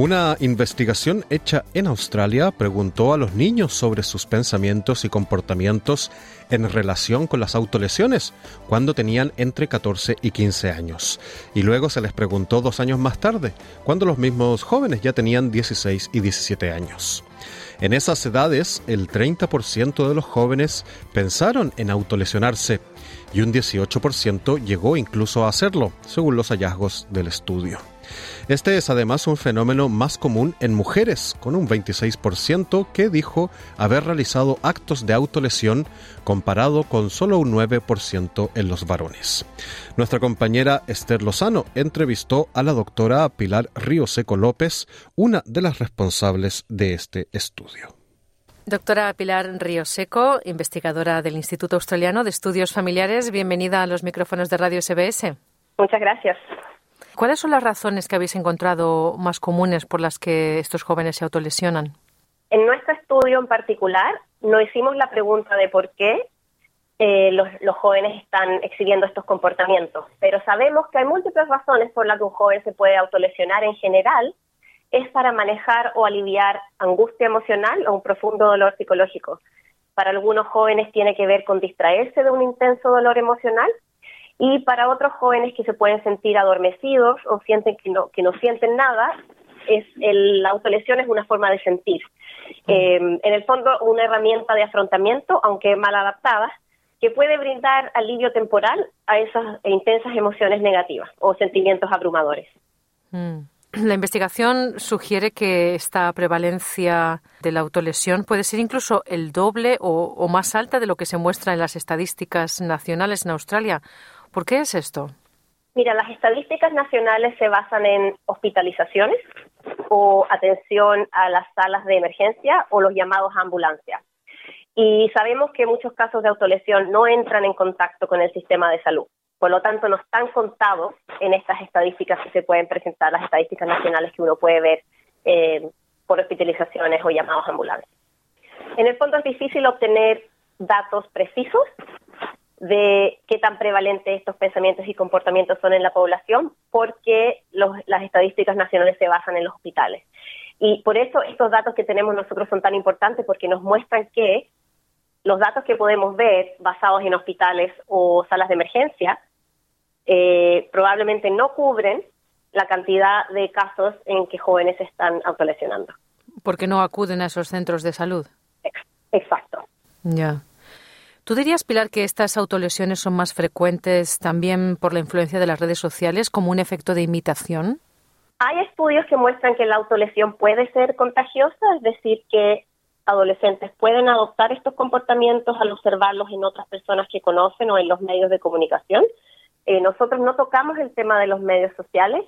Una investigación hecha en Australia preguntó a los niños sobre sus pensamientos y comportamientos en relación con las autolesiones cuando tenían entre 14 y 15 años. Y luego se les preguntó dos años más tarde, cuando los mismos jóvenes ya tenían 16 y 17 años. En esas edades, el 30% de los jóvenes pensaron en autolesionarse y un 18% llegó incluso a hacerlo, según los hallazgos del estudio. Este es además un fenómeno más común en mujeres, con un 26% que dijo haber realizado actos de autolesión comparado con solo un 9% en los varones. Nuestra compañera Esther Lozano entrevistó a la doctora Pilar Río Seco López, una de las responsables de este estudio. Doctora Pilar Río Seco, investigadora del Instituto Australiano de Estudios Familiares, bienvenida a los micrófonos de Radio SBS. Muchas gracias. ¿Cuáles son las razones que habéis encontrado más comunes por las que estos jóvenes se autolesionan? En nuestro estudio en particular, no hicimos la pregunta de por qué eh, los, los, jóvenes están exhibiendo estos comportamientos, pero sabemos que hay múltiples razones por las que un joven se puede autolesionar en general, es para manejar o aliviar angustia emocional o un profundo dolor psicológico. Para algunos jóvenes tiene que ver con distraerse de un intenso dolor emocional y para otros jóvenes que se pueden sentir adormecidos o sienten que no, que no sienten nada, es el, la autolesión es una forma de sentir. Eh, en el fondo, una herramienta de afrontamiento, aunque mal adaptada, que puede brindar alivio temporal a esas intensas emociones negativas o sentimientos abrumadores. Mm. La investigación sugiere que esta prevalencia de la autolesión puede ser incluso el doble o, o más alta de lo que se muestra en las estadísticas nacionales en Australia. ¿Por qué es esto? Mira, las estadísticas nacionales se basan en hospitalizaciones o atención a las salas de emergencia o los llamados ambulancias. Y sabemos que muchos casos de autolesión no entran en contacto con el sistema de salud. Por lo tanto, no están contados en estas estadísticas que se pueden presentar, las estadísticas nacionales que uno puede ver eh, por hospitalizaciones o llamados ambulancias. En el fondo es difícil obtener datos precisos de qué tan prevalentes estos pensamientos y comportamientos son en la población, porque los, las estadísticas nacionales se basan en los hospitales. Y por eso estos datos que tenemos nosotros son tan importantes, porque nos muestran que los datos que podemos ver basados en hospitales o salas de emergencia eh, probablemente no cubren la cantidad de casos en que jóvenes están autolesionando. Porque no acuden a esos centros de salud. Exacto. Ya. ¿Tú dirías, Pilar, que estas autolesiones son más frecuentes también por la influencia de las redes sociales como un efecto de imitación? Hay estudios que muestran que la autolesión puede ser contagiosa, es decir, que adolescentes pueden adoptar estos comportamientos al observarlos en otras personas que conocen o en los medios de comunicación. Eh, nosotros no tocamos el tema de los medios sociales,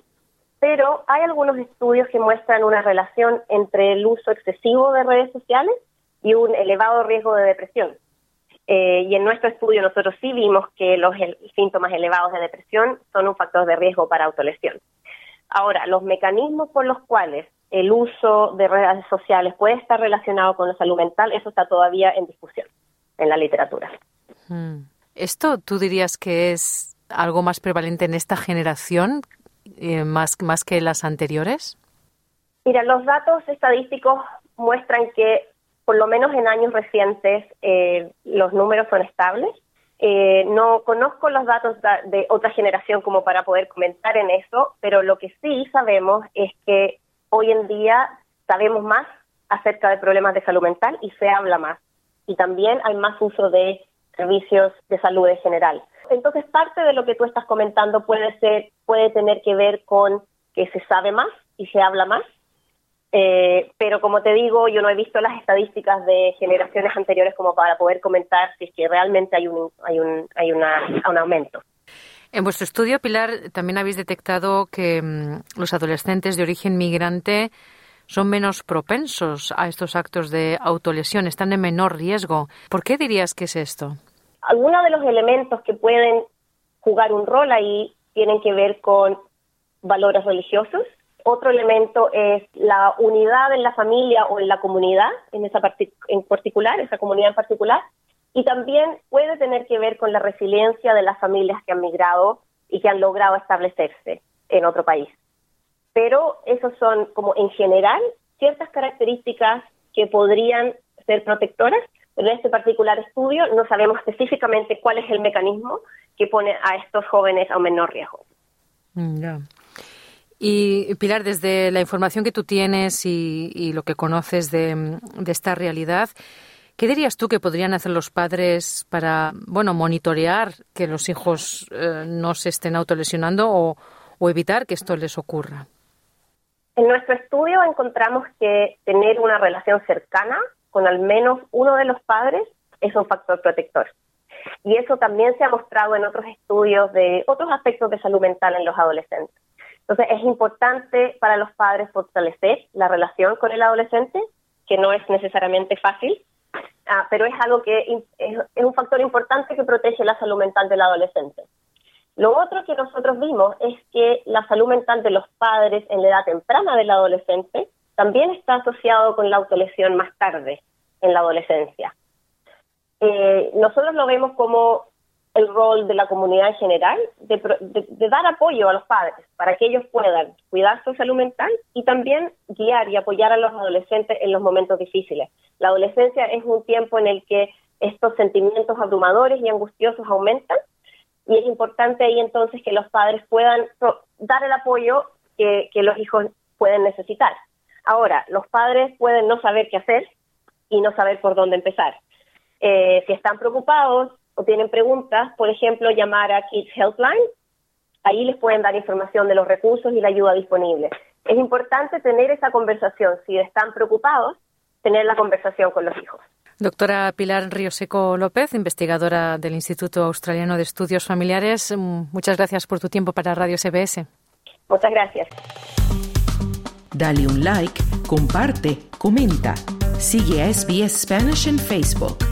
pero hay algunos estudios que muestran una relación entre el uso excesivo de redes sociales y un elevado riesgo de depresión. Eh, y en nuestro estudio nosotros sí vimos que los síntomas elevados de depresión son un factor de riesgo para autolesión. Ahora, los mecanismos por los cuales el uso de redes sociales puede estar relacionado con la salud mental, eso está todavía en discusión en la literatura. Hmm. ¿Esto tú dirías que es algo más prevalente en esta generación eh, más, más que las anteriores? Mira, los datos estadísticos muestran que por lo menos en años recientes eh, los números son estables. Eh, no conozco los datos de otra generación como para poder comentar en eso, pero lo que sí sabemos es que hoy en día sabemos más acerca de problemas de salud mental y se habla más. Y también hay más uso de servicios de salud en general. Entonces, parte de lo que tú estás comentando puede ser, puede tener que ver con que se sabe más y se habla más, eh, pero como te digo, yo no he visto las estadísticas de generaciones anteriores como para poder comentar si es que realmente hay un, hay un, hay una, un aumento. En vuestro estudio, Pilar, también habéis detectado que mm, los adolescentes de origen migrante son menos propensos a estos actos de autolesión, están en menor riesgo. ¿Por qué dirías que es esto? Algunos de los elementos que pueden jugar un rol ahí tienen que ver con valores religiosos. Otro elemento es la unidad en la familia o en la comunidad, en esa en particular, esa comunidad en particular. Y también puede tener que ver con la resiliencia de las familias que han migrado y que han logrado establecerse en otro país. Pero esos son, como en general, ciertas características que podrían ser protectoras, en este particular estudio no sabemos específicamente cuál es el mecanismo que pone a estos jóvenes a menor riesgo. Mm, y Pilar, desde la información que tú tienes y, lo que conoces de, esta realidad, ¿qué dirías tú que podrían hacer los padres para, bueno, monitorear que los hijos eh, no se estén autolesionando o, o evitar que esto les ocurra? En nuestro estudio encontramos que tener una relación cercana con al menos uno de los padres es un factor protector. Y eso también se ha mostrado en otros estudios de otros aspectos de salud mental en los adolescentes. Entonces es importante para los padres fortalecer la relación con el adolescente, que no es necesariamente fácil, ah, pero es algo que es un factor importante que protege la salud mental del adolescente. Lo otro que nosotros vimos es que la salud mental de los padres en la edad temprana del adolescente también está asociado con la autolesión más tarde en la adolescencia. Eh, nosotros lo vemos como el rol de la comunidad en general de, dar apoyo a los padres para que ellos puedan cuidar su salud mental y también guiar y apoyar a los adolescentes en los momentos difíciles. La adolescencia es un tiempo en el que estos sentimientos abrumadores y angustiosos aumentan y es importante ahí entonces que los padres puedan dar el apoyo que, los hijos pueden necesitar. Ahora, los padres pueden no saber qué hacer y no saber por dónde empezar. Eh, si están preocupados o tienen preguntas, por ejemplo, llamar a Kids Helpline. Ahí les pueden dar información de los recursos y la ayuda disponible. Es importante tener esa conversación. Si están preocupados, tener la conversación con los hijos. Doctora Pilar Ríoseco López, investigadora del Instituto Australiano de Estudios Familiares, mm, muchas gracias por tu tiempo para Radio SBS. Muchas gracias. Dale un like, comparte, comenta. Sigue a SBS Spanish en Facebook.